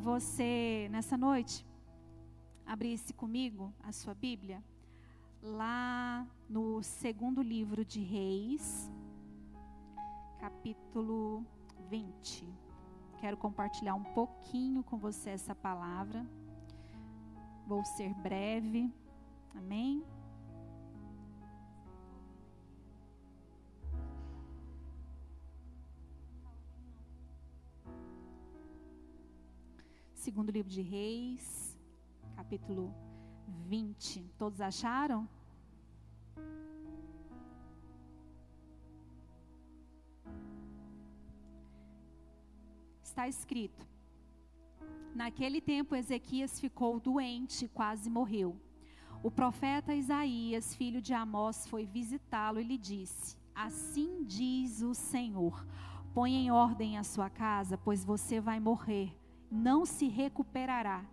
você, nessa noite, abrisse comigo a sua Bíblia, lá no segundo livro de Reis, capítulo 20. Quero compartilhar um pouquinho com você essa palavra. Vou ser breve. Amém? Segundo livro de Reis, capítulo 20. Todos acharam? Está escrito: Naquele tempo Ezequias ficou doente quase morreu. O profeta Isaías, filho de Amós, foi visitá-lo e lhe disse: Assim diz o Senhor: Põe em ordem a sua casa, pois você vai morrer, não se recuperará.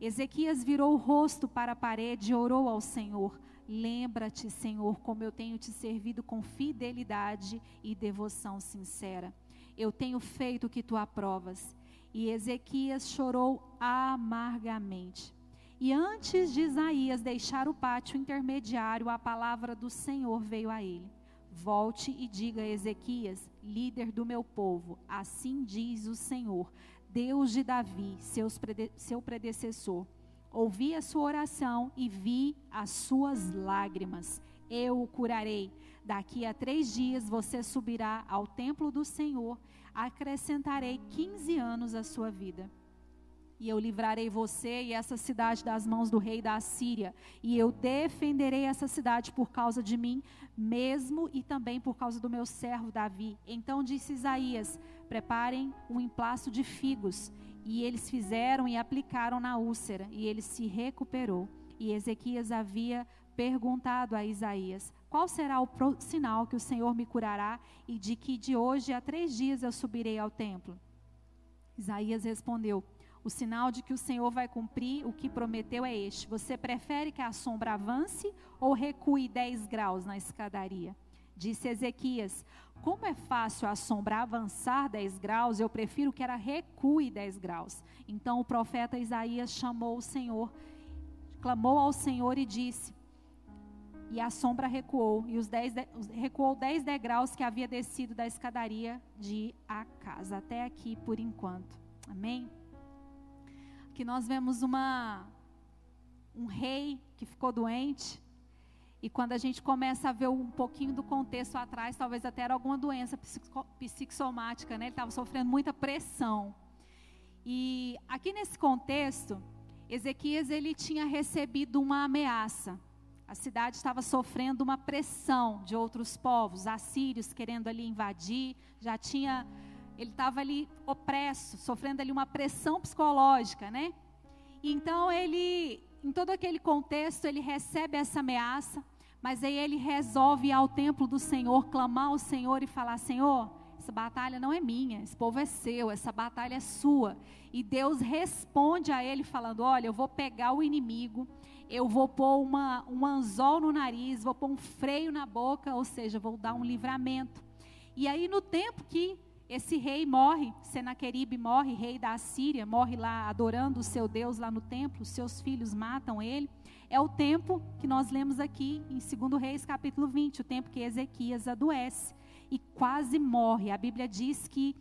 Ezequias virou o rosto para a parede e orou ao Senhor: Lembra-te, Senhor, como eu tenho te servido com fidelidade e devoção sincera. Eu tenho feito o que tu aprovas. E Ezequias chorou amargamente. E antes de Isaías deixar o pátio intermediário, a palavra do Senhor veio a ele. Volte e diga a Ezequias, líder do meu povo: Assim diz o Senhor, Deus de Davi, seus seu predecessor. Ouvi a sua oração e vi as suas lágrimas. Eu o curarei. Daqui a três dias você subirá ao templo do Senhor. Acrescentarei 15 anos à sua vida. E eu livrarei você e essa cidade das mãos do rei da Assíria. E eu defenderei essa cidade por causa de mim, mesmo e também por causa do meu servo Davi. Então disse Isaías: Preparem um emplaço de figos. E eles fizeram e aplicaram na úlcera, e ele se recuperou. E Ezequias havia perguntado a Isaías: Qual será o sinal que o Senhor me curará e de que de hoje a três dias eu subirei ao templo? Isaías respondeu: O sinal de que o Senhor vai cumprir o que prometeu é este: Você prefere que a sombra avance ou recue dez graus na escadaria? Disse Ezequias: Como é fácil a sombra avançar 10 graus, eu prefiro que ela recue 10 graus. Então o profeta Isaías chamou o Senhor, clamou ao Senhor e disse: E a sombra recuou, e os dez, recuou 10 degraus que havia descido da escadaria de a casa. Até aqui por enquanto. Amém? Aqui nós vemos uma, um rei que ficou doente e quando a gente começa a ver um pouquinho do contexto atrás, talvez até era alguma doença psicossomática, né? Ele estava sofrendo muita pressão. E aqui nesse contexto, Ezequias ele tinha recebido uma ameaça. A cidade estava sofrendo uma pressão de outros povos, assírios querendo ali invadir, já tinha ele estava ali opresso, sofrendo ali uma pressão psicológica, né? Então ele em todo aquele contexto, ele recebe essa ameaça, mas aí ele resolve ir ao templo do Senhor, clamar ao Senhor e falar: Senhor, essa batalha não é minha, esse povo é seu, essa batalha é sua. E Deus responde a ele falando: Olha, eu vou pegar o inimigo, eu vou pôr uma, um anzol no nariz, vou pôr um freio na boca, ou seja, vou dar um livramento. E aí, no tempo que esse rei morre, Senaqueribe morre, rei da Assíria, morre lá adorando o seu Deus lá no templo, seus filhos matam ele. É o tempo que nós lemos aqui em 2 Reis capítulo 20, o tempo que Ezequias adoece e quase morre. A Bíblia diz que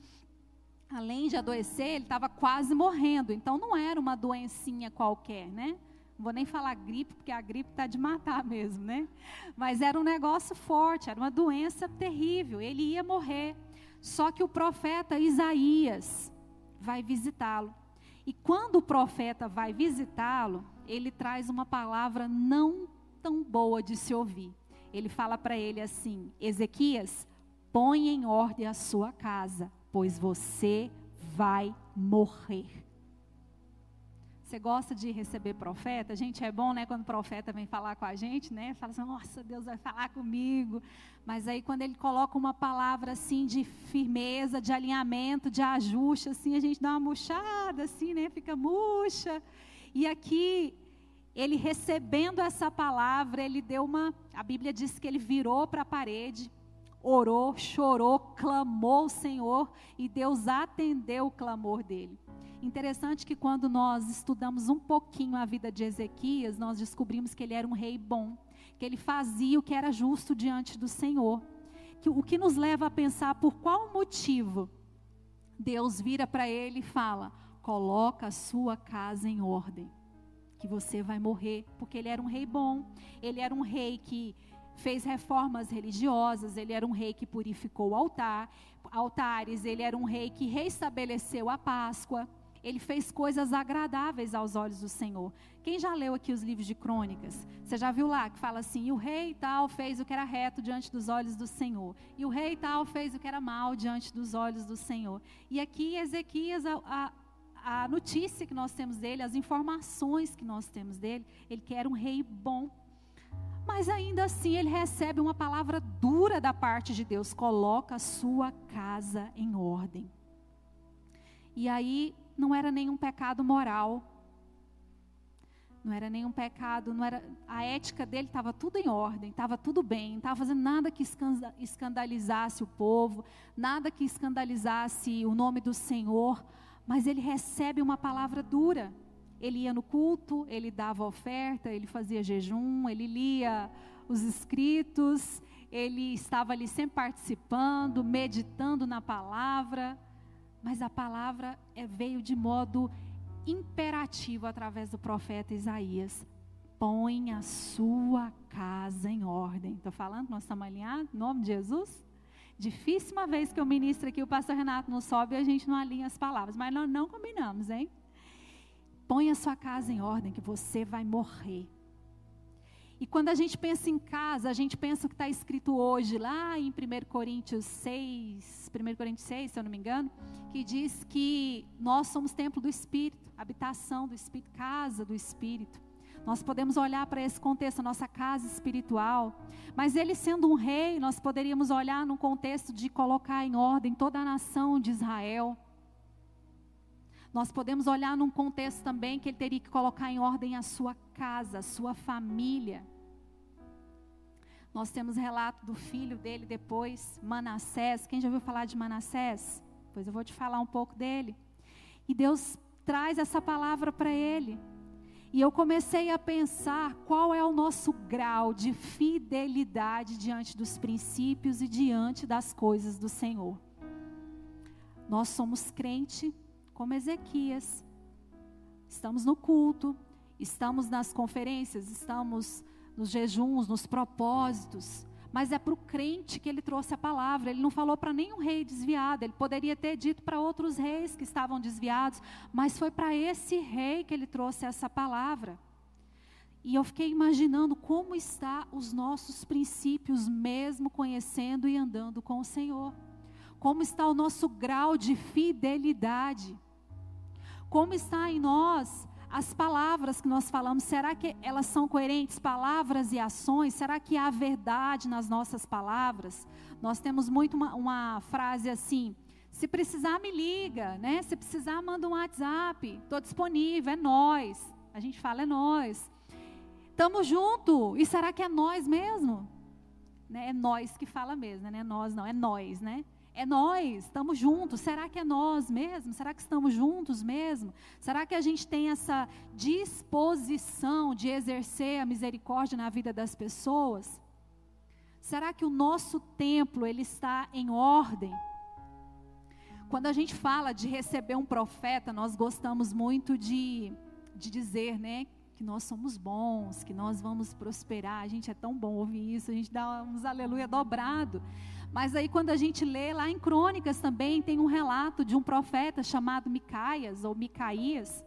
além de adoecer, ele estava quase morrendo. Então não era uma doencinha qualquer, né? Não vou nem falar gripe, porque a gripe está de matar mesmo, né? Mas era um negócio forte, era uma doença terrível. Ele ia morrer. Só que o profeta Isaías vai visitá-lo. E quando o profeta vai visitá-lo, ele traz uma palavra não tão boa de se ouvir. Ele fala para ele assim: Ezequias, põe em ordem a sua casa, pois você vai morrer. Você gosta de receber profeta? Gente, é bom, né, quando o profeta vem falar com a gente, né? Fala assim, nossa, Deus vai falar comigo. Mas aí quando ele coloca uma palavra assim de firmeza, de alinhamento, de ajuste, assim, a gente dá uma murchada, assim, né? Fica murcha. E aqui, ele recebendo essa palavra, ele deu uma. A Bíblia diz que ele virou para a parede, orou, chorou, clamou o Senhor, e Deus atendeu o clamor dele. Interessante que quando nós estudamos um pouquinho a vida de Ezequias, nós descobrimos que ele era um rei bom, que ele fazia o que era justo diante do Senhor. Que, o que nos leva a pensar por qual motivo Deus vira para ele e fala: coloca a sua casa em ordem, que você vai morrer, porque ele era um rei bom, ele era um rei que fez reformas religiosas, ele era um rei que purificou o altar, altares, ele era um rei que restabeleceu a Páscoa ele fez coisas agradáveis aos olhos do Senhor. Quem já leu aqui os livros de crônicas? Você já viu lá que fala assim: o rei tal fez o que era reto diante dos olhos do Senhor, e o rei tal fez o que era mal diante dos olhos do Senhor. E aqui Ezequias, a, a, a notícia que nós temos dele, as informações que nós temos dele, ele que era um rei bom. Mas ainda assim ele recebe uma palavra dura da parte de Deus: coloca a sua casa em ordem. E aí não era nenhum pecado moral. Não era nenhum pecado, não era a ética dele estava tudo em ordem, estava tudo bem, não estava fazendo nada que escandalizasse o povo, nada que escandalizasse o nome do Senhor, mas ele recebe uma palavra dura. Ele ia no culto, ele dava oferta, ele fazia jejum, ele lia os escritos, ele estava ali sempre participando, meditando na palavra mas a palavra é, veio de modo imperativo através do profeta Isaías. Põe a sua casa em ordem. Estou falando, nós estamos alinhados? Em nome de Jesus? Difícil uma vez que eu ministro aqui, o pastor Renato não sobe e a gente não alinha as palavras, mas nós não combinamos, hein? Põe a sua casa em ordem, que você vai morrer. E quando a gente pensa em casa, a gente pensa o que está escrito hoje, lá em 1 Coríntios 6, 1 Coríntios 6, se eu não me engano, que diz que nós somos templo do Espírito, habitação do Espírito, casa do Espírito. Nós podemos olhar para esse contexto, a nossa casa espiritual. Mas ele sendo um rei, nós poderíamos olhar num contexto de colocar em ordem toda a nação de Israel. Nós podemos olhar num contexto também que ele teria que colocar em ordem a sua casa, a sua família. Nós temos relato do filho dele depois, Manassés. Quem já ouviu falar de Manassés? Pois eu vou te falar um pouco dele. E Deus traz essa palavra para ele. E eu comecei a pensar qual é o nosso grau de fidelidade diante dos princípios e diante das coisas do Senhor. Nós somos crente como Ezequias. Estamos no culto, estamos nas conferências, estamos nos jejuns, nos propósitos, mas é para o crente que ele trouxe a palavra. Ele não falou para nenhum rei desviado, ele poderia ter dito para outros reis que estavam desviados, mas foi para esse rei que ele trouxe essa palavra. E eu fiquei imaginando como está os nossos princípios, mesmo conhecendo e andando com o Senhor. Como está o nosso grau de fidelidade. Como está em nós as palavras que nós falamos? Será que elas são coerentes, palavras e ações? Será que há verdade nas nossas palavras? Nós temos muito uma, uma frase assim: se precisar, me liga, né? Se precisar, manda um WhatsApp. Estou disponível, é nós. A gente fala, é nós. Estamos junto. E será que é nós mesmo? Né? É nós que fala mesmo, né? Nós não, é nós, né? É nós, estamos juntos. Será que é nós mesmo? Será que estamos juntos mesmo? Será que a gente tem essa disposição de exercer a misericórdia na vida das pessoas? Será que o nosso templo ele está em ordem? Quando a gente fala de receber um profeta, nós gostamos muito de, de dizer, né, que nós somos bons, que nós vamos prosperar. A gente é tão bom ouvir isso, a gente dá uns aleluia dobrado. Mas aí quando a gente lê lá em Crônicas também tem um relato de um profeta chamado Micaias ou Micaías,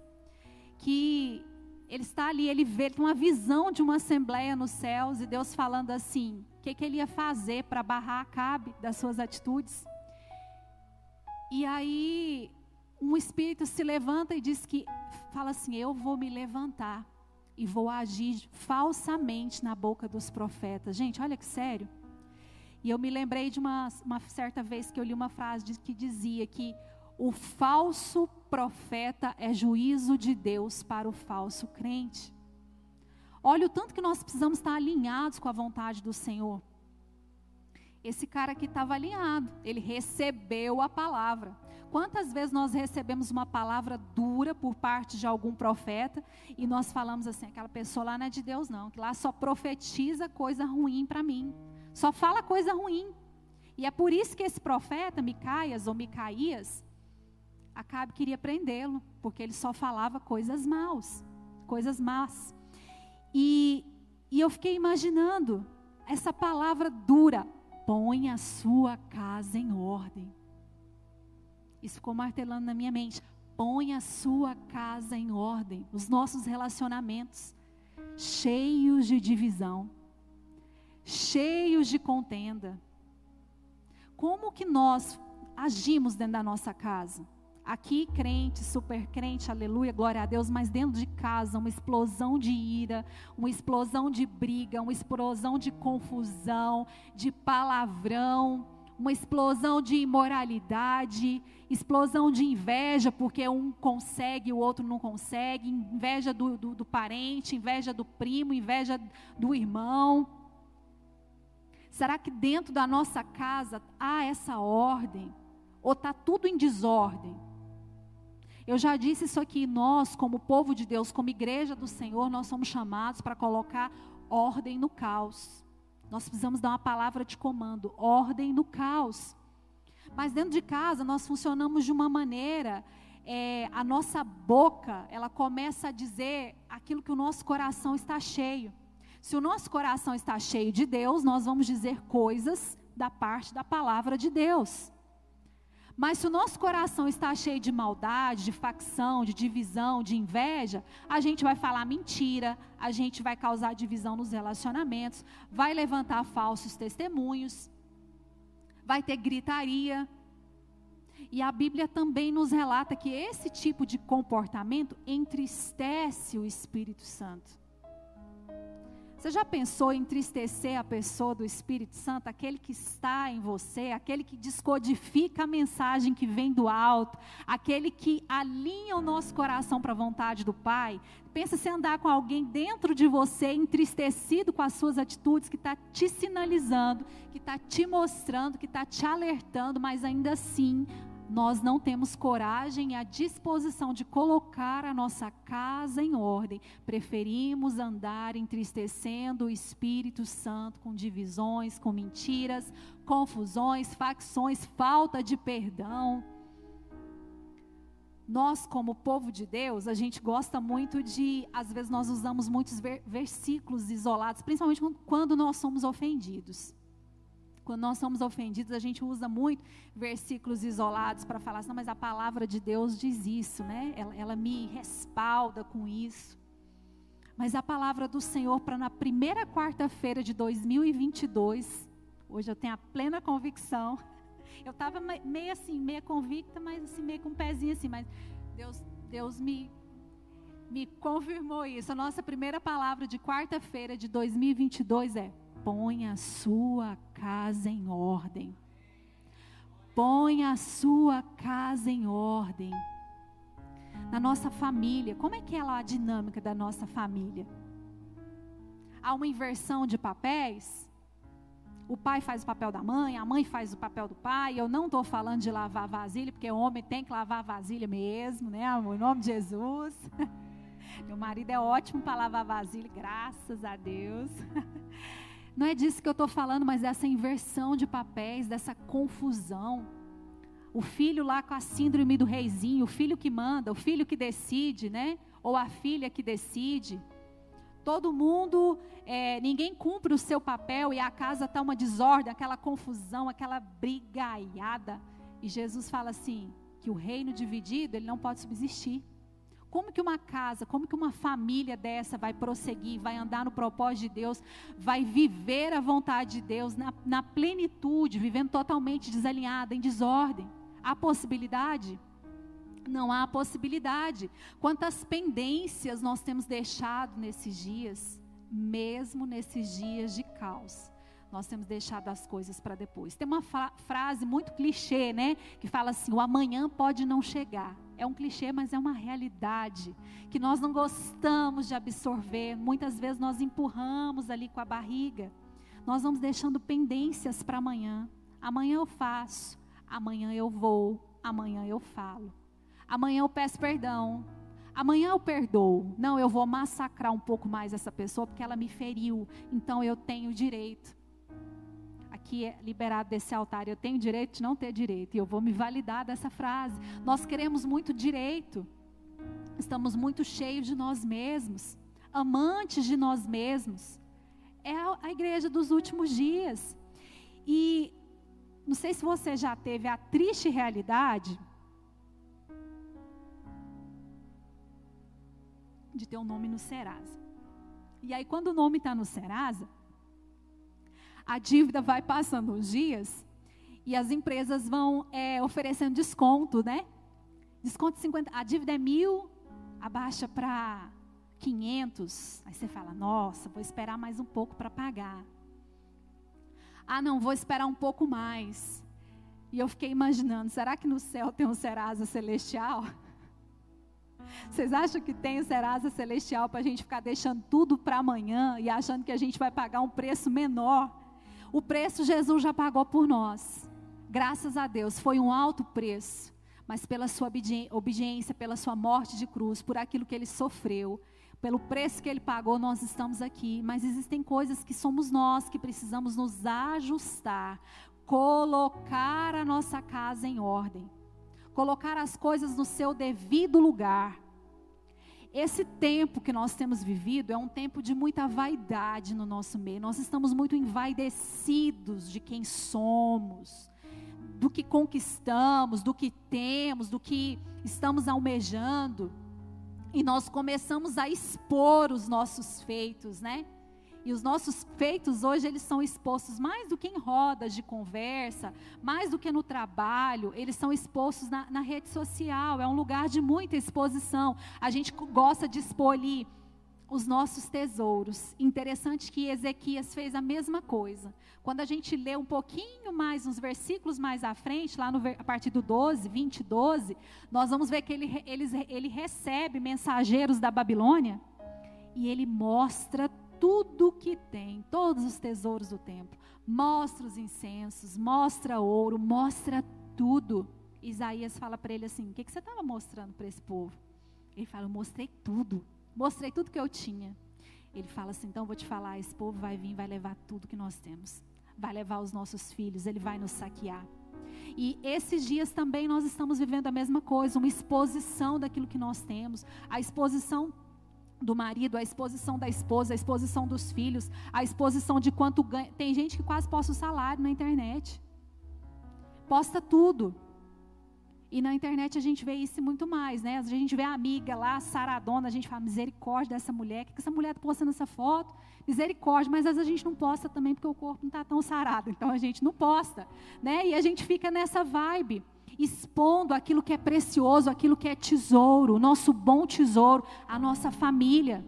que ele está ali, ele vê, ele tem uma visão de uma assembleia nos céus e Deus falando assim, o que, que ele ia fazer para barrar Acabe das suas atitudes. E aí um espírito se levanta e diz que fala assim: "Eu vou me levantar e vou agir falsamente na boca dos profetas". Gente, olha que sério. E eu me lembrei de uma, uma certa vez que eu li uma frase que dizia que o falso profeta é juízo de Deus para o falso crente. Olha o tanto que nós precisamos estar alinhados com a vontade do Senhor. Esse cara aqui estava alinhado, ele recebeu a palavra. Quantas vezes nós recebemos uma palavra dura por parte de algum profeta e nós falamos assim: aquela pessoa lá não é de Deus, não, que lá só profetiza coisa ruim para mim, só fala coisa ruim. E é por isso que esse profeta, Micaias ou Micaías, Acabe queria prendê-lo, porque ele só falava coisas maus, coisas más. E, e eu fiquei imaginando essa palavra dura: põe a sua casa em ordem. Isso ficou martelando na minha mente. Põe a sua casa em ordem, os nossos relacionamentos, cheios de divisão, cheios de contenda. Como que nós agimos dentro da nossa casa? Aqui, crente, super crente, aleluia, glória a Deus, mas dentro de casa, uma explosão de ira, uma explosão de briga, uma explosão de confusão, de palavrão, uma explosão de imoralidade, explosão de inveja, porque um consegue, o outro não consegue, inveja do, do, do parente, inveja do primo, inveja do irmão. Será que dentro da nossa casa há essa ordem? Ou está tudo em desordem? Eu já disse isso aqui, nós, como povo de Deus, como igreja do Senhor, nós somos chamados para colocar ordem no caos. Nós precisamos dar uma palavra de comando, ordem no caos. Mas dentro de casa nós funcionamos de uma maneira, é, a nossa boca, ela começa a dizer aquilo que o nosso coração está cheio. Se o nosso coração está cheio de Deus, nós vamos dizer coisas da parte da palavra de Deus. Mas se o nosso coração está cheio de maldade, de facção, de divisão, de inveja, a gente vai falar mentira, a gente vai causar divisão nos relacionamentos, vai levantar falsos testemunhos, vai ter gritaria. E a Bíblia também nos relata que esse tipo de comportamento entristece o Espírito Santo. Você já pensou em entristecer a pessoa do Espírito Santo, aquele que está em você, aquele que descodifica a mensagem que vem do alto, aquele que alinha o nosso coração para a vontade do Pai? Pensa se andar com alguém dentro de você, entristecido com as suas atitudes, que está te sinalizando, que está te mostrando, que está te alertando, mas ainda assim nós não temos coragem e a disposição de colocar a nossa casa em ordem. Preferimos andar entristecendo o Espírito Santo com divisões, com mentiras, confusões, facções, falta de perdão. Nós, como povo de Deus, a gente gosta muito de, às vezes nós usamos muitos versículos isolados, principalmente quando nós somos ofendidos. Quando nós somos ofendidos, a gente usa muito versículos isolados para falar assim, não, mas a palavra de Deus diz isso, né? Ela, ela me respalda com isso. Mas a palavra do Senhor para na primeira quarta-feira de 2022, hoje eu tenho a plena convicção. Eu estava meio assim, meio convicta, mas assim, meio com um pezinho assim, mas Deus, Deus me, me confirmou isso. A nossa primeira palavra de quarta-feira de 2022 é: Põe a sua casa em ordem. Põe a sua casa em ordem. Na nossa família, como é que é lá a dinâmica da nossa família? Há uma inversão de papéis? O pai faz o papel da mãe, a mãe faz o papel do pai. Eu não estou falando de lavar vasilha, porque o homem tem que lavar vasilha mesmo, né, amor? Em nome de Jesus. Meu marido é ótimo para lavar vasilha, graças a Deus. Não é disso que eu estou falando, mas dessa inversão de papéis, dessa confusão. O filho lá com a síndrome do reizinho, o filho que manda, o filho que decide, né? Ou a filha que decide. Todo mundo, é, ninguém cumpre o seu papel e a casa está uma desordem, aquela confusão, aquela brigaiada. E Jesus fala assim: que o reino dividido ele não pode subsistir. Como que uma casa, como que uma família dessa vai prosseguir, vai andar no propósito de Deus, vai viver a vontade de Deus na, na plenitude, vivendo totalmente desalinhada, em desordem? Há possibilidade? Não há possibilidade. Quantas pendências nós temos deixado nesses dias, mesmo nesses dias de caos nós temos deixado as coisas para depois. Tem uma frase muito clichê, né? Que fala assim: o amanhã pode não chegar. É um clichê, mas é uma realidade que nós não gostamos de absorver. Muitas vezes nós empurramos ali com a barriga. Nós vamos deixando pendências para amanhã. Amanhã eu faço, amanhã eu vou. amanhã eu falo. Amanhã eu peço perdão. Amanhã eu perdoo. Não, eu vou massacrar um pouco mais essa pessoa porque ela me feriu. Então eu tenho direito. Aqui é liberado desse altar, eu tenho direito de não ter direito. E eu vou me validar dessa frase. Nós queremos muito direito. Estamos muito cheios de nós mesmos, amantes de nós mesmos. É a, igreja dos últimos dias. E não sei se você já teve a triste realidade de ter um nome no Serasa. E aí, quando o nome está no Serasa, a dívida vai passando os dias e as empresas vão é, oferecendo desconto, né? Desconto de 50, a dívida é mil, abaixa para 500. Aí você fala, nossa, vou esperar mais um pouco para pagar. Ah, não, vou esperar um pouco mais. E eu fiquei imaginando, será que no céu tem um Serasa celestial? Vocês acham que tem o Serasa Celestial para a gente ficar deixando tudo para amanhã e achando que a gente vai pagar um preço menor? O preço Jesus já pagou por nós. Graças a Deus, foi um alto preço, mas pela sua obediência, pela sua morte de cruz, por aquilo que ele sofreu, pelo preço que ele pagou, nós estamos aqui. Mas existem coisas que somos nós que precisamos nos ajustar, colocar a nossa casa em ordem colocar as coisas no seu devido lugar. Esse tempo que nós temos vivido é um tempo de muita vaidade no nosso meio. Nós estamos muito envaidecidos de quem somos, do que conquistamos, do que temos, do que estamos almejando. E nós começamos a expor os nossos feitos, né? E os nossos feitos hoje, eles são expostos mais do que em rodas de conversa, mais do que no trabalho, eles são expostos na, na rede social. É um lugar de muita exposição. A gente gosta de expor ali os nossos tesouros. Interessante que Ezequias fez a mesma coisa. Quando a gente lê um pouquinho mais, uns versículos mais à frente, lá no, a partir do 12, 20, 12, nós vamos ver que ele, ele, ele recebe mensageiros da Babilônia e ele mostra tudo que tem, todos os tesouros do templo. Mostra os incensos, mostra ouro, mostra tudo. Isaías fala para ele assim: O que, que você estava mostrando para esse povo? Ele fala: Eu mostrei tudo, mostrei tudo que eu tinha. Ele fala assim: Então vou te falar: esse povo vai vir, vai levar tudo que nós temos, vai levar os nossos filhos, ele vai nos saquear. E esses dias também nós estamos vivendo a mesma coisa, uma exposição daquilo que nós temos, a exposição do marido, a exposição da esposa, a exposição dos filhos, a exposição de quanto ganha. Tem gente que quase posta o salário na internet. Posta tudo. E na internet a gente vê isso muito mais, né? A gente vê a amiga lá, saradona, a gente fala, misericórdia dessa mulher, o que essa mulher está postando essa foto? Misericórdia, mas às vezes a gente não posta também porque o corpo não está tão sarado, então a gente não posta, né? E a gente fica nessa vibe expondo aquilo que é precioso, aquilo que é tesouro, o nosso bom tesouro, a nossa família,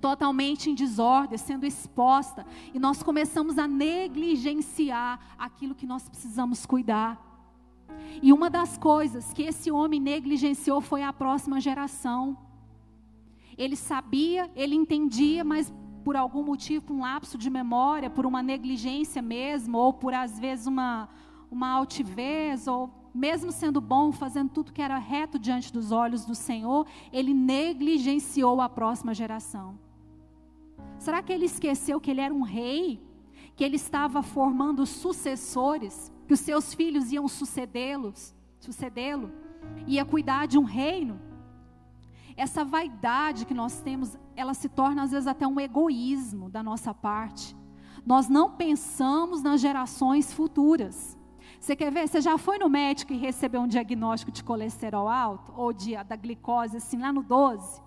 totalmente em desordem, sendo exposta, e nós começamos a negligenciar aquilo que nós precisamos cuidar. E uma das coisas que esse homem negligenciou foi a próxima geração. Ele sabia, ele entendia, mas por algum motivo, por um lapso de memória, por uma negligência mesmo, ou por às vezes uma, uma altivez, ou mesmo sendo bom, fazendo tudo que era reto diante dos olhos do Senhor, ele negligenciou a próxima geração. Será que ele esqueceu que ele era um rei? Que ele estava formando sucessores? Que os seus filhos iam sucedê-los? Sucedê-lo? Ia cuidar de um reino? Essa vaidade que nós temos, ela se torna às vezes até um egoísmo da nossa parte. Nós não pensamos nas gerações futuras. Você quer ver? Você já foi no médico e recebeu um diagnóstico de colesterol alto? Ou de, da glicose, assim, lá no 12?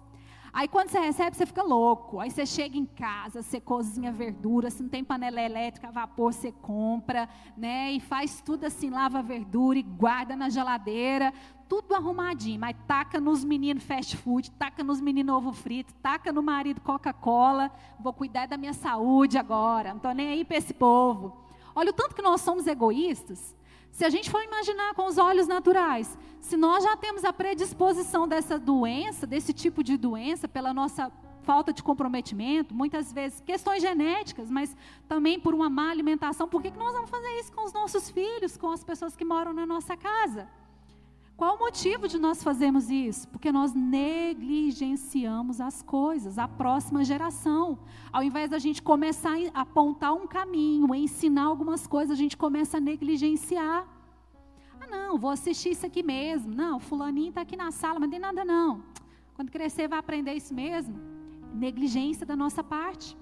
Aí quando você recebe, você fica louco. Aí você chega em casa, você cozinha verdura, se não tem panela elétrica a vapor, você compra, né? E faz tudo assim, lava verdura e guarda na geladeira, tudo arrumadinho. Mas taca nos meninos fast food, taca nos meninos ovo frito, taca no marido Coca-Cola. Vou cuidar da minha saúde agora. Não estou nem aí para esse povo. Olha o tanto que nós somos egoístas. Se a gente for imaginar com os olhos naturais, se nós já temos a predisposição dessa doença, desse tipo de doença, pela nossa falta de comprometimento, muitas vezes questões genéticas, mas também por uma má alimentação, por que, que nós vamos fazer isso com os nossos filhos, com as pessoas que moram na nossa casa? Qual o motivo de nós fazermos isso? Porque nós negligenciamos as coisas, a próxima geração. Ao invés da gente começar a apontar um caminho, ensinar algumas coisas, a gente começa a negligenciar. Ah, não, vou assistir isso aqui mesmo. Não, fulaninho está aqui na sala, mas não tem nada não. Quando crescer vai aprender isso mesmo. Negligência da nossa parte.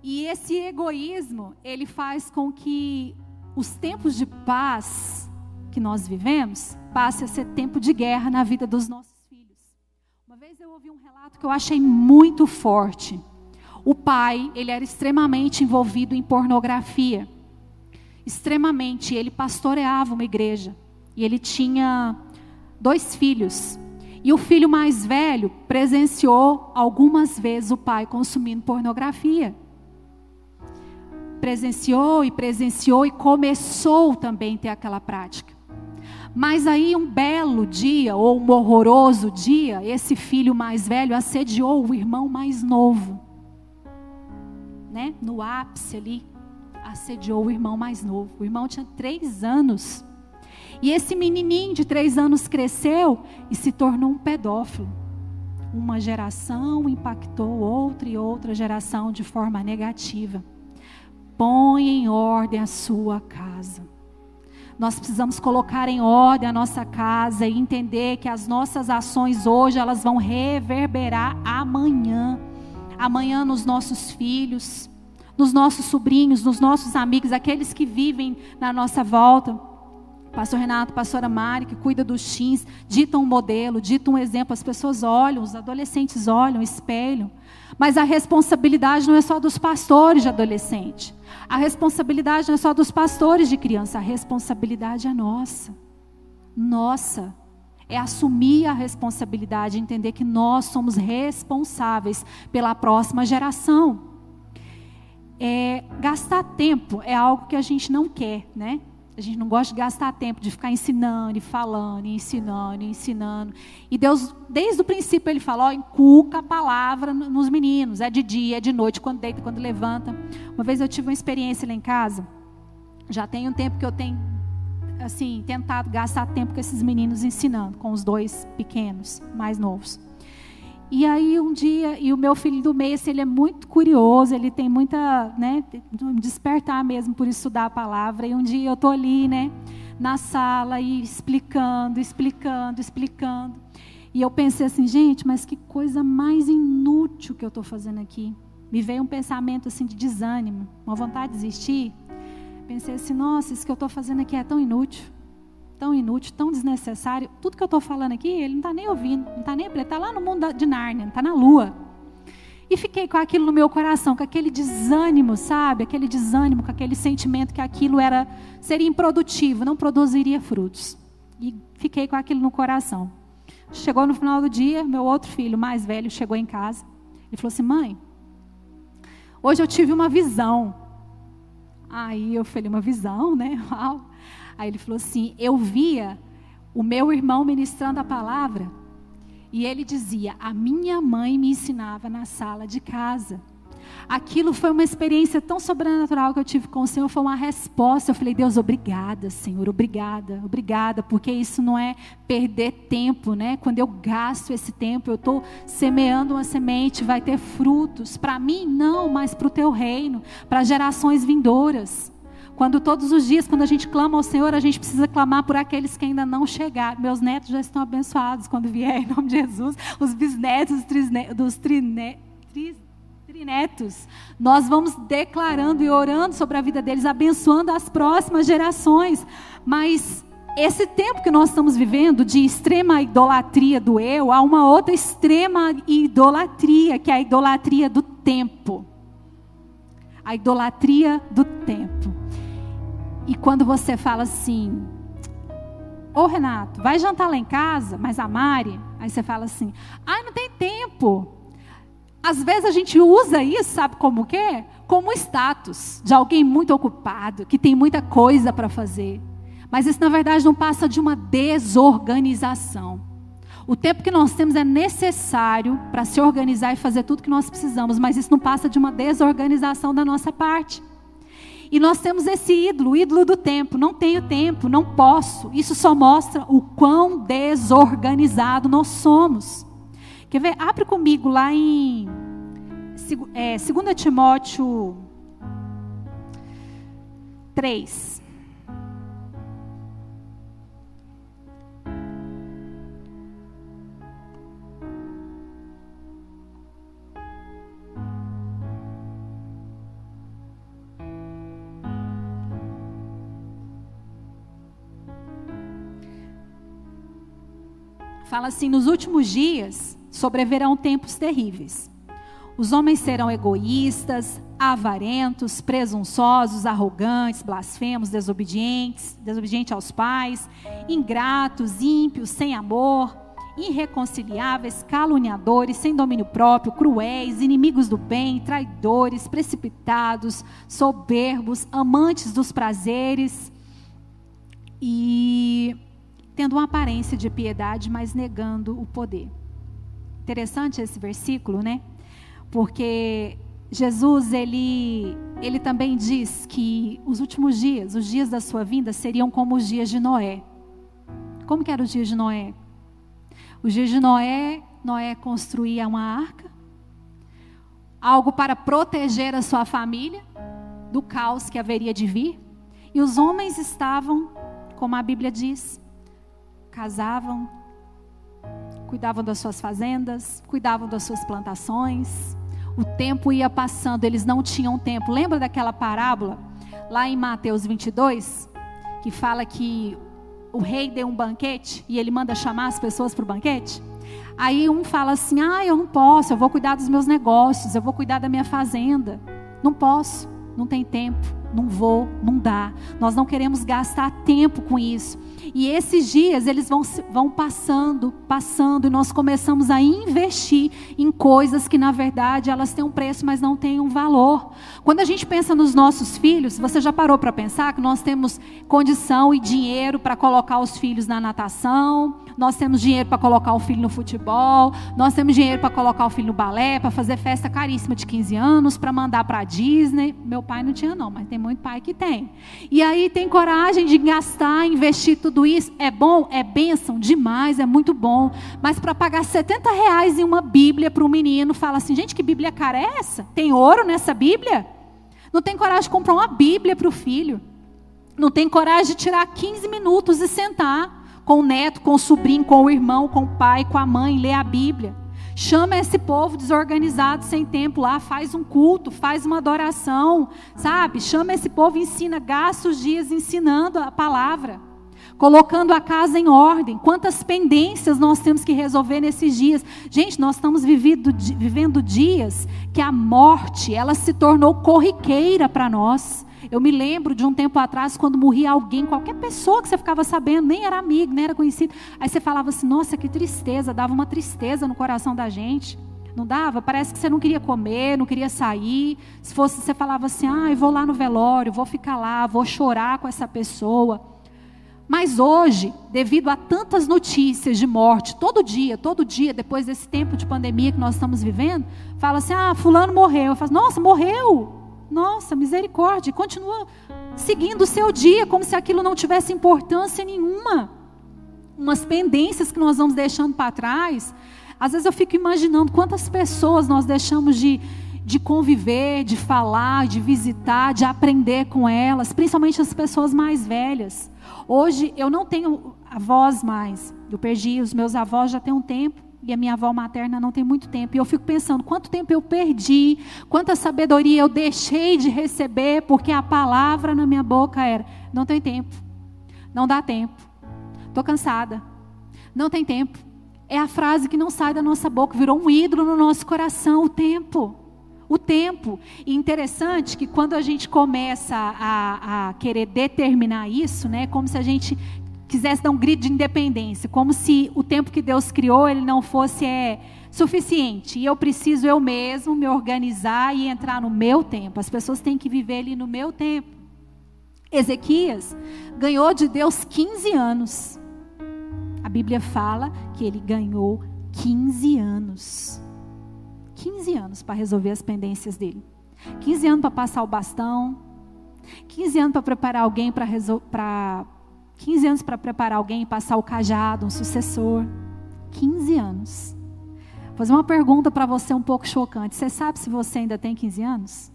E esse egoísmo, ele faz com que os tempos de paz que nós vivemos passe a ser tempo de guerra na vida dos nossos filhos. Uma vez eu ouvi um relato que eu achei muito forte. O pai, ele era extremamente envolvido em pornografia extremamente. Ele pastoreava uma igreja e ele tinha dois filhos. E o filho mais velho presenciou algumas vezes o pai consumindo pornografia. Presenciou e presenciou e começou também a ter aquela prática. Mas aí, um belo dia, ou um horroroso dia, esse filho mais velho assediou o irmão mais novo. Né? No ápice ali assediou o irmão mais novo. O irmão tinha três anos. E esse menininho de três anos cresceu e se tornou um pedófilo. Uma geração impactou outra e outra geração de forma negativa. Põe em ordem a sua casa. Nós precisamos colocar em ordem a nossa casa e entender que as nossas ações hoje elas vão reverberar amanhã. Amanhã nos nossos filhos, nos nossos sobrinhos, nos nossos amigos, aqueles que vivem na nossa volta. Pastor Renato, pastora Mari, que cuida dos teens, dita um modelo, dita um exemplo, as pessoas olham, os adolescentes olham, espelham. Mas a responsabilidade não é só dos pastores de adolescente. A responsabilidade não é só dos pastores de criança, a responsabilidade é nossa. Nossa. É assumir a responsabilidade, entender que nós somos responsáveis pela próxima geração é, gastar tempo é algo que a gente não quer, né? A gente não gosta de gastar tempo, de ficar ensinando, e falando, e ensinando, e ensinando. E Deus, desde o princípio, Ele falou: inculca a palavra nos meninos. É de dia, é de noite, quando deita, quando levanta. Uma vez eu tive uma experiência lá em casa. Já tem um tempo que eu tenho, assim, tentado gastar tempo com esses meninos ensinando, com os dois pequenos, mais novos. E aí um dia, e o meu filho do meio, assim, ele é muito curioso, ele tem muita, né, despertar mesmo por estudar a palavra. E um dia eu estou ali, né, na sala e explicando, explicando, explicando. E eu pensei assim, gente, mas que coisa mais inútil que eu estou fazendo aqui. Me veio um pensamento assim de desânimo, uma vontade de desistir. Pensei assim, nossa, isso que eu estou fazendo aqui é tão inútil tão inútil, tão desnecessário. Tudo que eu estou falando aqui, ele não está nem ouvindo, não está nem. Ele está lá no mundo de Nárnia, está na lua. E fiquei com aquilo no meu coração, com aquele desânimo, sabe? Aquele desânimo, com aquele sentimento que aquilo era seria improdutivo, não produziria frutos. E fiquei com aquilo no coração. Chegou no final do dia, meu outro filho, mais velho, chegou em casa. Ele falou assim: "Mãe, hoje eu tive uma visão". Aí eu falei: "Uma visão, né? Uau". Aí ele falou assim: Eu via o meu irmão ministrando a palavra e ele dizia: A minha mãe me ensinava na sala de casa. Aquilo foi uma experiência tão sobrenatural que eu tive com o Senhor, foi uma resposta. Eu falei, Deus, obrigada, Senhor, obrigada, obrigada, porque isso não é perder tempo, né? Quando eu gasto esse tempo, eu estou semeando uma semente, vai ter frutos. Para mim, não, mas para o teu reino, para gerações vindouras. Quando todos os dias, quando a gente clama ao Senhor, a gente precisa clamar por aqueles que ainda não chegaram. Meus netos já estão abençoados quando vier, em nome de Jesus. Os bisnetos, dos trine, trinetos. Nós vamos declarando e orando sobre a vida deles, abençoando as próximas gerações. Mas esse tempo que nós estamos vivendo de extrema idolatria do eu, há uma outra extrema idolatria, que é a idolatria do tempo. A idolatria do tempo. E quando você fala assim, ô oh, Renato, vai jantar lá em casa, mas a Mari, aí você fala assim, ai, ah, não tem tempo. Às vezes a gente usa isso, sabe como o quê? Como status de alguém muito ocupado, que tem muita coisa para fazer. Mas isso na verdade não passa de uma desorganização. O tempo que nós temos é necessário para se organizar e fazer tudo que nós precisamos, mas isso não passa de uma desorganização da nossa parte. E nós temos esse ídolo, o ídolo do tempo. Não tenho tempo, não posso. Isso só mostra o quão desorganizado nós somos. Quer ver? Abre comigo lá em é, 2 Timóteo 3. Fala assim: nos últimos dias sobreverão tempos terríveis. Os homens serão egoístas, avarentos, presunçosos, arrogantes, blasfemos, desobedientes, desobedientes aos pais, ingratos, ímpios, sem amor, irreconciliáveis, caluniadores, sem domínio próprio, cruéis, inimigos do bem, traidores, precipitados, soberbos, amantes dos prazeres e tendo uma aparência de piedade, mas negando o poder. Interessante esse versículo, né? Porque Jesus, ele, ele também diz que os últimos dias, os dias da sua vinda, seriam como os dias de Noé. Como que eram os dias de Noé? Os dias de Noé, Noé construía uma arca, algo para proteger a sua família do caos que haveria de vir. E os homens estavam, como a Bíblia diz, casavam, cuidavam das suas fazendas, cuidavam das suas plantações. O tempo ia passando, eles não tinham tempo. Lembra daquela parábola lá em Mateus 22, que fala que o rei deu um banquete e ele manda chamar as pessoas para o banquete? Aí um fala assim: "Ah, eu não posso, eu vou cuidar dos meus negócios, eu vou cuidar da minha fazenda. Não posso, não tem tempo, não vou, não dá. Nós não queremos gastar tempo com isso. E esses dias eles vão, vão passando, passando, e nós começamos a investir em coisas que na verdade elas têm um preço, mas não têm um valor. Quando a gente pensa nos nossos filhos, você já parou para pensar que nós temos condição e dinheiro para colocar os filhos na natação, nós temos dinheiro para colocar o filho no futebol, nós temos dinheiro para colocar o filho no balé, para fazer festa caríssima de 15 anos, para mandar para a Disney. Meu pai não tinha não, mas tem muito pai que tem. E aí tem coragem de gastar, investir tudo isso. É bom? É bênção? Demais, é muito bom. Mas para pagar 70 reais em uma Bíblia para um menino, fala assim, gente, que Bíblia cara é essa? Tem ouro nessa Bíblia? Não tem coragem de comprar uma Bíblia para o filho. Não tem coragem de tirar 15 minutos e sentar com o neto, com o sobrinho, com o irmão, com o pai, com a mãe, lê a Bíblia. Chama esse povo desorganizado, sem tempo lá, faz um culto, faz uma adoração, sabe? Chama esse povo, ensina, gasta os dias ensinando a palavra, colocando a casa em ordem. Quantas pendências nós temos que resolver nesses dias? Gente, nós estamos vivendo, vivendo dias que a morte, ela se tornou corriqueira para nós. Eu me lembro de um tempo atrás, quando morria alguém, qualquer pessoa que você ficava sabendo, nem era amigo, nem era conhecido. Aí você falava assim: nossa, que tristeza, dava uma tristeza no coração da gente. Não dava? Parece que você não queria comer, não queria sair. Se fosse, você falava assim: ah, eu vou lá no velório, vou ficar lá, vou chorar com essa pessoa. Mas hoje, devido a tantas notícias de morte, todo dia, todo dia, depois desse tempo de pandemia que nós estamos vivendo, fala assim: ah, fulano morreu. Eu falo, nossa, morreu. Nossa, misericórdia. Continua seguindo o seu dia como se aquilo não tivesse importância nenhuma. Umas pendências que nós vamos deixando para trás. Às vezes eu fico imaginando quantas pessoas nós deixamos de, de conviver, de falar, de visitar, de aprender com elas, principalmente as pessoas mais velhas. Hoje eu não tenho avós mais, eu perdi, os meus avós já têm um tempo e a minha avó materna não tem muito tempo. E eu fico pensando, quanto tempo eu perdi, quanta sabedoria eu deixei de receber, porque a palavra na minha boca era: não tem tempo, não dá tempo, estou cansada, não tem tempo. É a frase que não sai da nossa boca, virou um ídolo no nosso coração, o tempo. O tempo. E interessante que quando a gente começa a, a querer determinar isso, né, como se a gente quisesse dar um grito de independência, como se o tempo que Deus criou ele não fosse é, suficiente. E eu preciso eu mesmo me organizar e entrar no meu tempo. As pessoas têm que viver ali no meu tempo. Ezequias ganhou de Deus 15 anos. A Bíblia fala que ele ganhou 15 anos. 15 anos para resolver as pendências dele. 15 anos para passar o bastão. 15 anos para preparar alguém para 15 anos para preparar alguém e passar o cajado, um sucessor. 15 anos. Vou fazer uma pergunta para você um pouco chocante. Você sabe se você ainda tem 15 anos?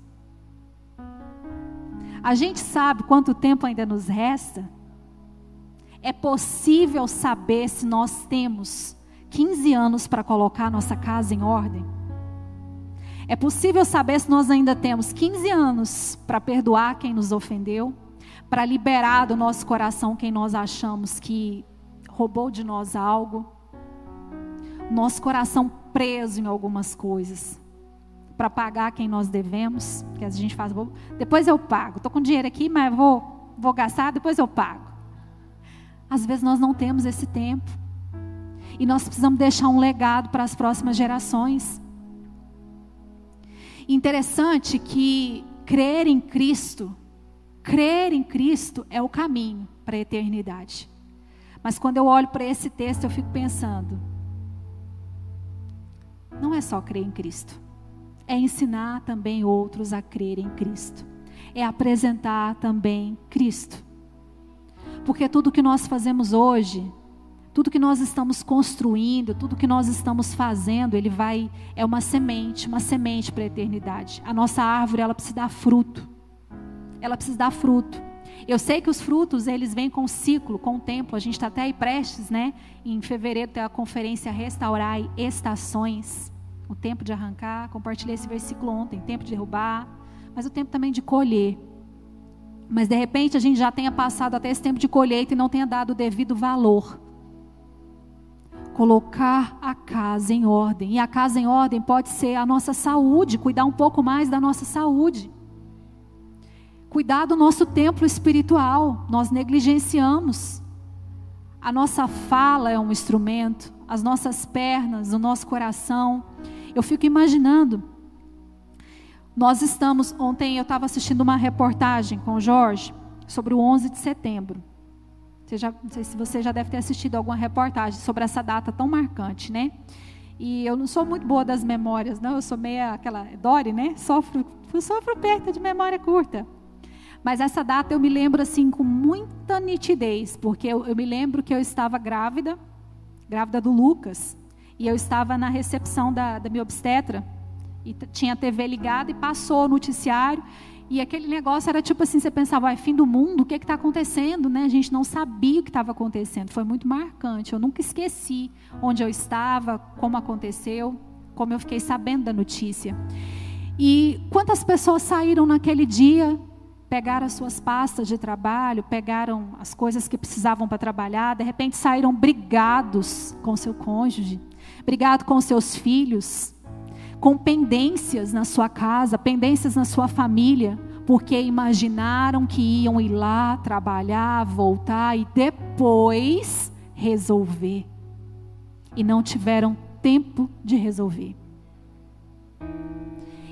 A gente sabe quanto tempo ainda nos resta? É possível saber se nós temos 15 anos para colocar nossa casa em ordem? É possível saber se nós ainda temos 15 anos para perdoar quem nos ofendeu? Para liberar do nosso coração quem nós achamos que roubou de nós algo. Nosso coração preso em algumas coisas. Para pagar quem nós devemos, que a gente faz, depois eu pago. Estou com dinheiro aqui, mas vou, vou gastar, depois eu pago. Às vezes nós não temos esse tempo. E nós precisamos deixar um legado para as próximas gerações. Interessante que crer em Cristo Crer em Cristo é o caminho para a eternidade. Mas quando eu olho para esse texto, eu fico pensando: não é só crer em Cristo, é ensinar também outros a crer em Cristo, é apresentar também Cristo. Porque tudo que nós fazemos hoje, tudo que nós estamos construindo, tudo que nós estamos fazendo, ele vai é uma semente, uma semente para a eternidade. A nossa árvore ela precisa dar fruto ela precisa dar fruto. Eu sei que os frutos, eles vêm com o ciclo, com o tempo. A gente está até aí prestes, né? Em fevereiro tem a conferência Restaurar Estações. O tempo de arrancar. Compartilhei esse versículo ontem. Tempo de derrubar. Mas o tempo também de colher. Mas de repente a gente já tenha passado até esse tempo de colheita e não tenha dado o devido valor. Colocar a casa em ordem. E a casa em ordem pode ser a nossa saúde, cuidar um pouco mais da nossa saúde cuidar do nosso templo espiritual. Nós negligenciamos. A nossa fala é um instrumento, as nossas pernas, o nosso coração. Eu fico imaginando. Nós estamos. Ontem eu estava assistindo uma reportagem com o Jorge sobre o 11 de setembro. Você já, não sei se você já deve ter assistido alguma reportagem sobre essa data tão marcante, né? E eu não sou muito boa das memórias, não. Eu sou meia aquela Dori, né? Sofro, sofro perto de memória curta. Mas essa data eu me lembro assim com muita nitidez, porque eu, eu me lembro que eu estava grávida, grávida do Lucas, e eu estava na recepção da, da minha obstetra, e tinha a TV ligada e passou o noticiário, e aquele negócio era tipo assim, você pensava, é fim do mundo, o que está acontecendo? Né? A gente não sabia o que estava acontecendo, foi muito marcante, eu nunca esqueci onde eu estava, como aconteceu, como eu fiquei sabendo da notícia. E quantas pessoas saíram naquele dia pegaram as suas pastas de trabalho, pegaram as coisas que precisavam para trabalhar, de repente saíram brigados com seu cônjuge, brigado com seus filhos, com pendências na sua casa, pendências na sua família, porque imaginaram que iam ir lá trabalhar, voltar e depois resolver. E não tiveram tempo de resolver.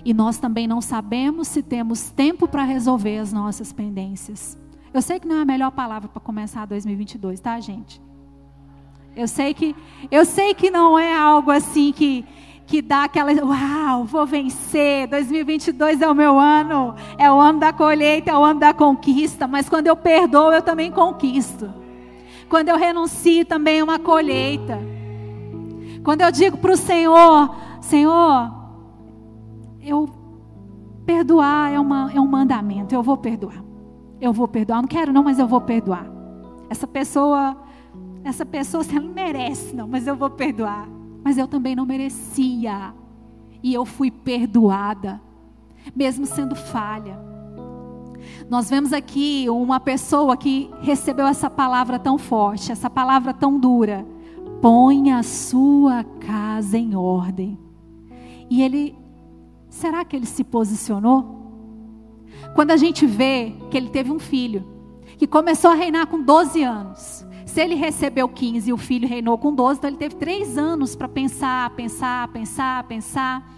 E nós também não sabemos se temos tempo para resolver as nossas pendências. Eu sei que não é a melhor palavra para começar 2022, tá, gente? Eu sei que eu sei que não é algo assim que que dá aquela, uau, vou vencer, 2022 é o meu ano, é o ano da colheita, é o ano da conquista, mas quando eu perdoo, eu também conquisto. Quando eu renuncio, também é uma colheita. Quando eu digo para o Senhor, Senhor, eu perdoar é, uma, é um mandamento. Eu vou perdoar. Eu vou perdoar. Não quero não, mas eu vou perdoar. Essa pessoa, essa pessoa, ela não merece não, mas eu vou perdoar. Mas eu também não merecia. E eu fui perdoada, mesmo sendo falha. Nós vemos aqui uma pessoa que recebeu essa palavra tão forte, essa palavra tão dura. Põe a sua casa em ordem. E ele Será que ele se posicionou? Quando a gente vê que ele teve um filho, que começou a reinar com 12 anos. Se ele recebeu 15 e o filho reinou com 12, então ele teve três anos para pensar, pensar, pensar, pensar.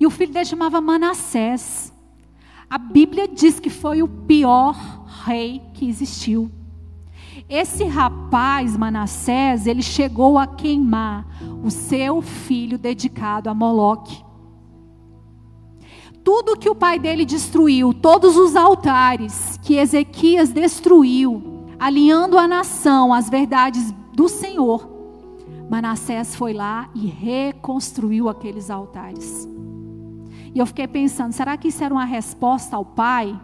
E o filho dele chamava Manassés. A Bíblia diz que foi o pior rei que existiu. Esse rapaz, Manassés, ele chegou a queimar o seu filho dedicado a Moloque tudo que o pai dele destruiu, todos os altares que Ezequias destruiu, alinhando a nação às verdades do Senhor, Manassés foi lá e reconstruiu aqueles altares. E eu fiquei pensando, será que isso era uma resposta ao pai?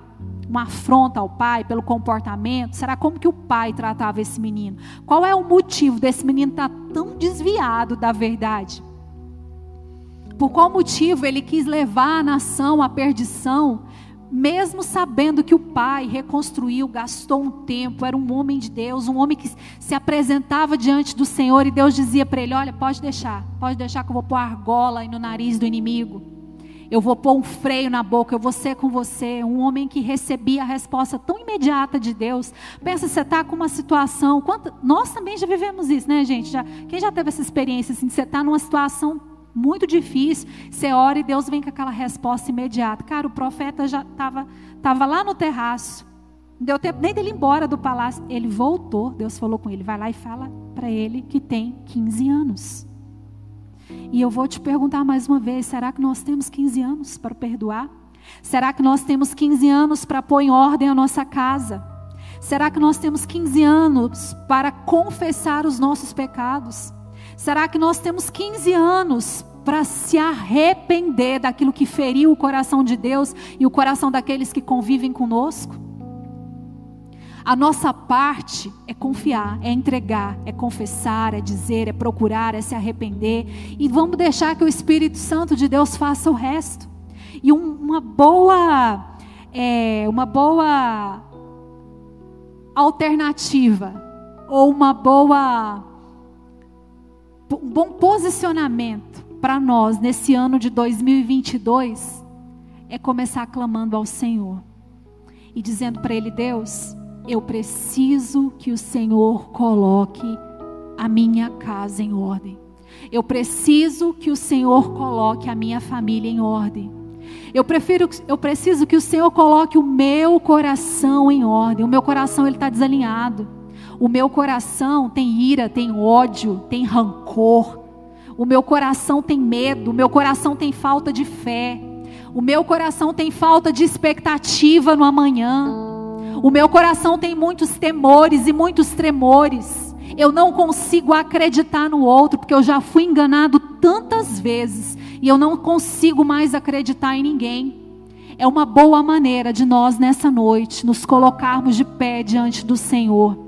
Uma afronta ao pai pelo comportamento? Será como que o pai tratava esse menino? Qual é o motivo desse menino estar tá tão desviado da verdade? Por qual motivo ele quis levar a nação à perdição, mesmo sabendo que o pai reconstruiu, gastou um tempo, era um homem de Deus, um homem que se apresentava diante do Senhor e Deus dizia para ele: Olha, pode deixar, pode deixar que eu vou pôr argola no nariz do inimigo. Eu vou pôr um freio na boca, eu vou ser com você. Um homem que recebia a resposta tão imediata de Deus. Pensa, você está com uma situação. Quanto, nós também já vivemos isso, né, gente? Já, quem já teve essa experiência assim, de você estar tá numa situação muito difícil, você ora e Deus vem com aquela resposta imediata. Cara, o profeta já estava tava lá no terraço. Não deu tempo nem dele ir embora do palácio. Ele voltou, Deus falou com ele, vai lá e fala para ele que tem 15 anos. E eu vou te perguntar mais uma vez: será que nós temos 15 anos para perdoar? Será que nós temos 15 anos para pôr em ordem a nossa casa? Será que nós temos 15 anos para confessar os nossos pecados? Será que nós temos 15 anos para se arrepender daquilo que feriu o coração de Deus e o coração daqueles que convivem conosco? A nossa parte é confiar, é entregar, é confessar, é dizer, é procurar, é se arrepender. E vamos deixar que o Espírito Santo de Deus faça o resto. E um, uma boa, é, uma boa alternativa ou uma boa um bom posicionamento para nós nesse ano de 2022 é começar clamando ao Senhor e dizendo para Ele: Deus, eu preciso que o Senhor coloque a minha casa em ordem. Eu preciso que o Senhor coloque a minha família em ordem. Eu prefiro, eu preciso que o Senhor coloque o meu coração em ordem. O meu coração ele está desalinhado. O meu coração tem ira, tem ódio, tem rancor. O meu coração tem medo, o meu coração tem falta de fé. O meu coração tem falta de expectativa no amanhã. O meu coração tem muitos temores e muitos tremores. Eu não consigo acreditar no outro, porque eu já fui enganado tantas vezes e eu não consigo mais acreditar em ninguém. É uma boa maneira de nós, nessa noite, nos colocarmos de pé diante do Senhor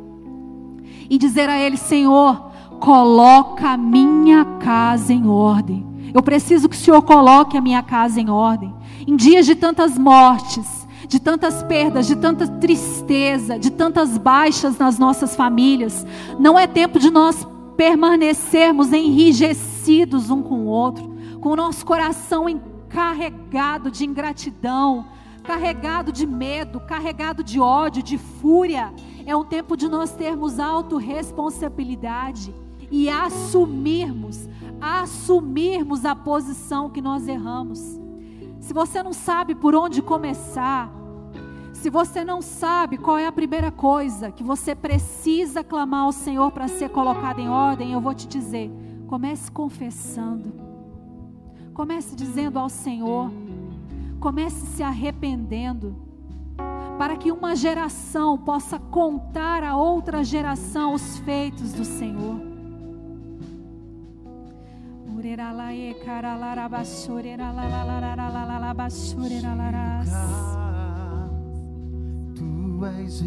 e dizer a Ele: Senhor, coloca a minha casa em ordem. Eu preciso que o Senhor coloque a minha casa em ordem. Em dias de tantas mortes, de tantas perdas, de tanta tristeza, de tantas baixas nas nossas famílias, não é tempo de nós permanecermos enrijecidos um com o outro, com o nosso coração encarregado de ingratidão, carregado de medo, carregado de ódio, de fúria. É um tempo de nós termos autorresponsabilidade e assumirmos, assumirmos a posição que nós erramos. Se você não sabe por onde começar, se você não sabe qual é a primeira coisa que você precisa clamar ao Senhor para ser colocado em ordem, eu vou te dizer: comece confessando, comece dizendo ao Senhor, comece se arrependendo, para que uma geração possa contar a outra geração os feitos do Senhor. Tu és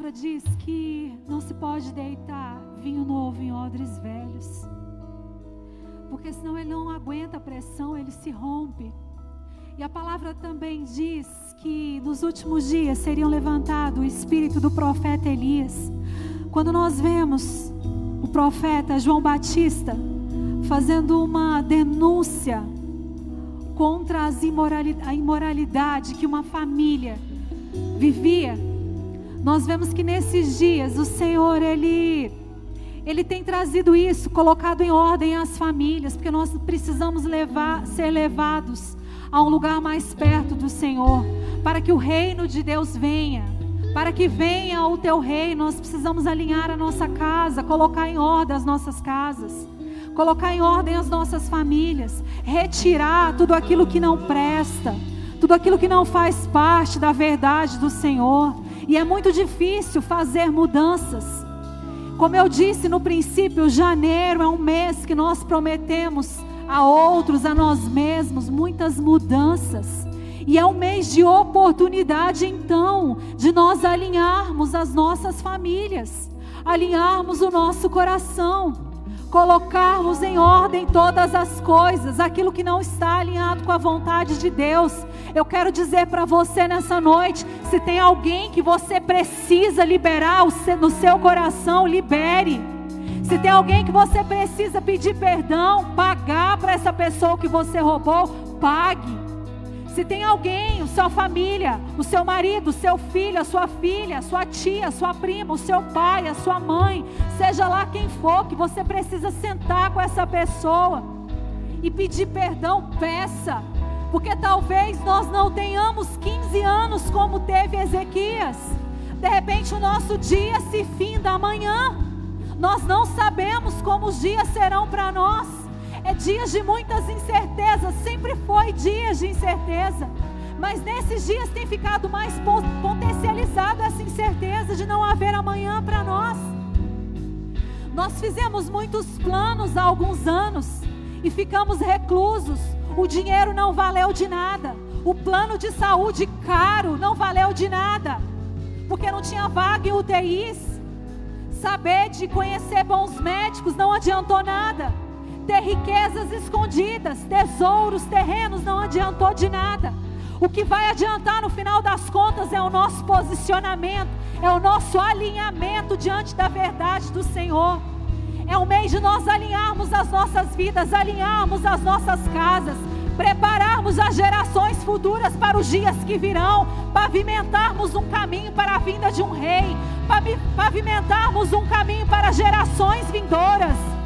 palavra diz que não se pode deitar vinho novo em odres velhos. Porque senão ele não aguenta a pressão, ele se rompe. E a palavra também diz que nos últimos dias seriam levantado o espírito do profeta Elias. Quando nós vemos o profeta João Batista fazendo uma denúncia contra a imoralidade que uma família vivia, nós vemos que nesses dias o Senhor ele ele tem trazido isso, colocado em ordem as famílias, porque nós precisamos levar, ser levados a um lugar mais perto do Senhor, para que o reino de Deus venha. Para que venha o teu reino, nós precisamos alinhar a nossa casa, colocar em ordem as nossas casas, colocar em ordem as nossas famílias, retirar tudo aquilo que não presta, tudo aquilo que não faz parte da verdade do Senhor. E é muito difícil fazer mudanças. Como eu disse no princípio, janeiro é um mês que nós prometemos a outros, a nós mesmos, muitas mudanças. E é um mês de oportunidade, então, de nós alinharmos as nossas famílias, alinharmos o nosso coração, colocarmos em ordem todas as coisas, aquilo que não está alinhado com a vontade de Deus. Eu quero dizer para você nessa noite: se tem alguém que você precisa liberar no seu coração, libere. Se tem alguém que você precisa pedir perdão, pagar para essa pessoa que você roubou, pague. Se tem alguém, sua família, o seu marido, o seu filho, a sua filha, a sua tia, a sua prima, o seu pai, a sua mãe, seja lá quem for, que você precisa sentar com essa pessoa e pedir perdão, peça. Porque talvez nós não tenhamos 15 anos como teve Ezequias. De repente o nosso dia se finda amanhã. Nós não sabemos como os dias serão para nós. É dias de muitas incertezas, sempre foi dias de incerteza. Mas nesses dias tem ficado mais potencializado essa incerteza de não haver amanhã para nós. Nós fizemos muitos planos há alguns anos e ficamos reclusos. O dinheiro não valeu de nada. O plano de saúde caro não valeu de nada. Porque não tinha vaga em UTIs. Saber de conhecer bons médicos não adiantou nada. Ter riquezas escondidas, tesouros, terrenos não adiantou de nada. O que vai adiantar no final das contas é o nosso posicionamento, é o nosso alinhamento diante da verdade do Senhor. É o mês de nós alinharmos as nossas vidas, alinharmos as nossas casas, prepararmos as gerações futuras para os dias que virão, pavimentarmos um caminho para a vinda de um rei, pavimentarmos um caminho para gerações vindouras.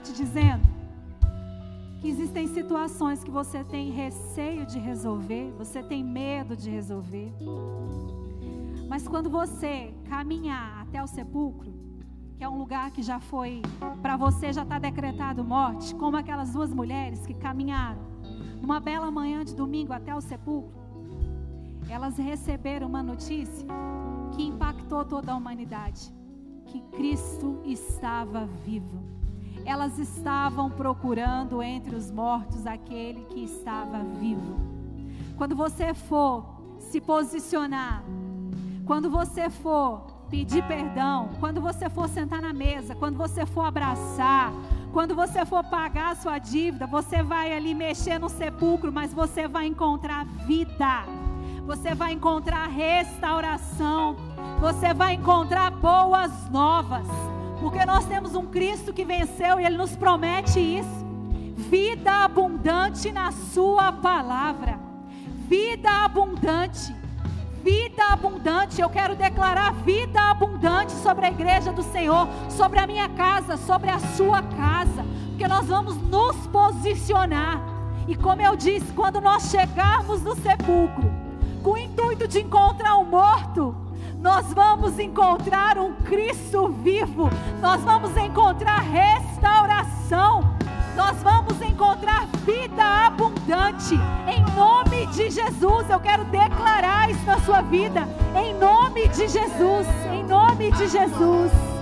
Te dizendo que existem situações que você tem receio de resolver, você tem medo de resolver. Mas quando você caminhar até o sepulcro, que é um lugar que já foi, para você já está decretado morte, como aquelas duas mulheres que caminharam numa bela manhã de domingo até o sepulcro, elas receberam uma notícia que impactou toda a humanidade: que Cristo estava vivo. Elas estavam procurando entre os mortos aquele que estava vivo. Quando você for se posicionar, quando você for pedir perdão, quando você for sentar na mesa, quando você for abraçar, quando você for pagar a sua dívida, você vai ali mexer no sepulcro, mas você vai encontrar vida. Você vai encontrar restauração. Você vai encontrar boas novas. Porque nós temos um Cristo que venceu e ele nos promete isso. Vida abundante na sua palavra. Vida abundante vida abundante. Eu quero declarar vida abundante sobre a igreja do Senhor, sobre a minha casa, sobre a sua casa, porque nós vamos nos posicionar. E como eu disse, quando nós chegarmos no sepulcro, com o intuito de encontrar um morto, nós vamos encontrar um Cristo vivo, nós vamos encontrar restauração, nós vamos encontrar vida abundante. Em nome de Jesus, eu quero declarar isso na sua vida. Em nome de Jesus, em nome de Jesus.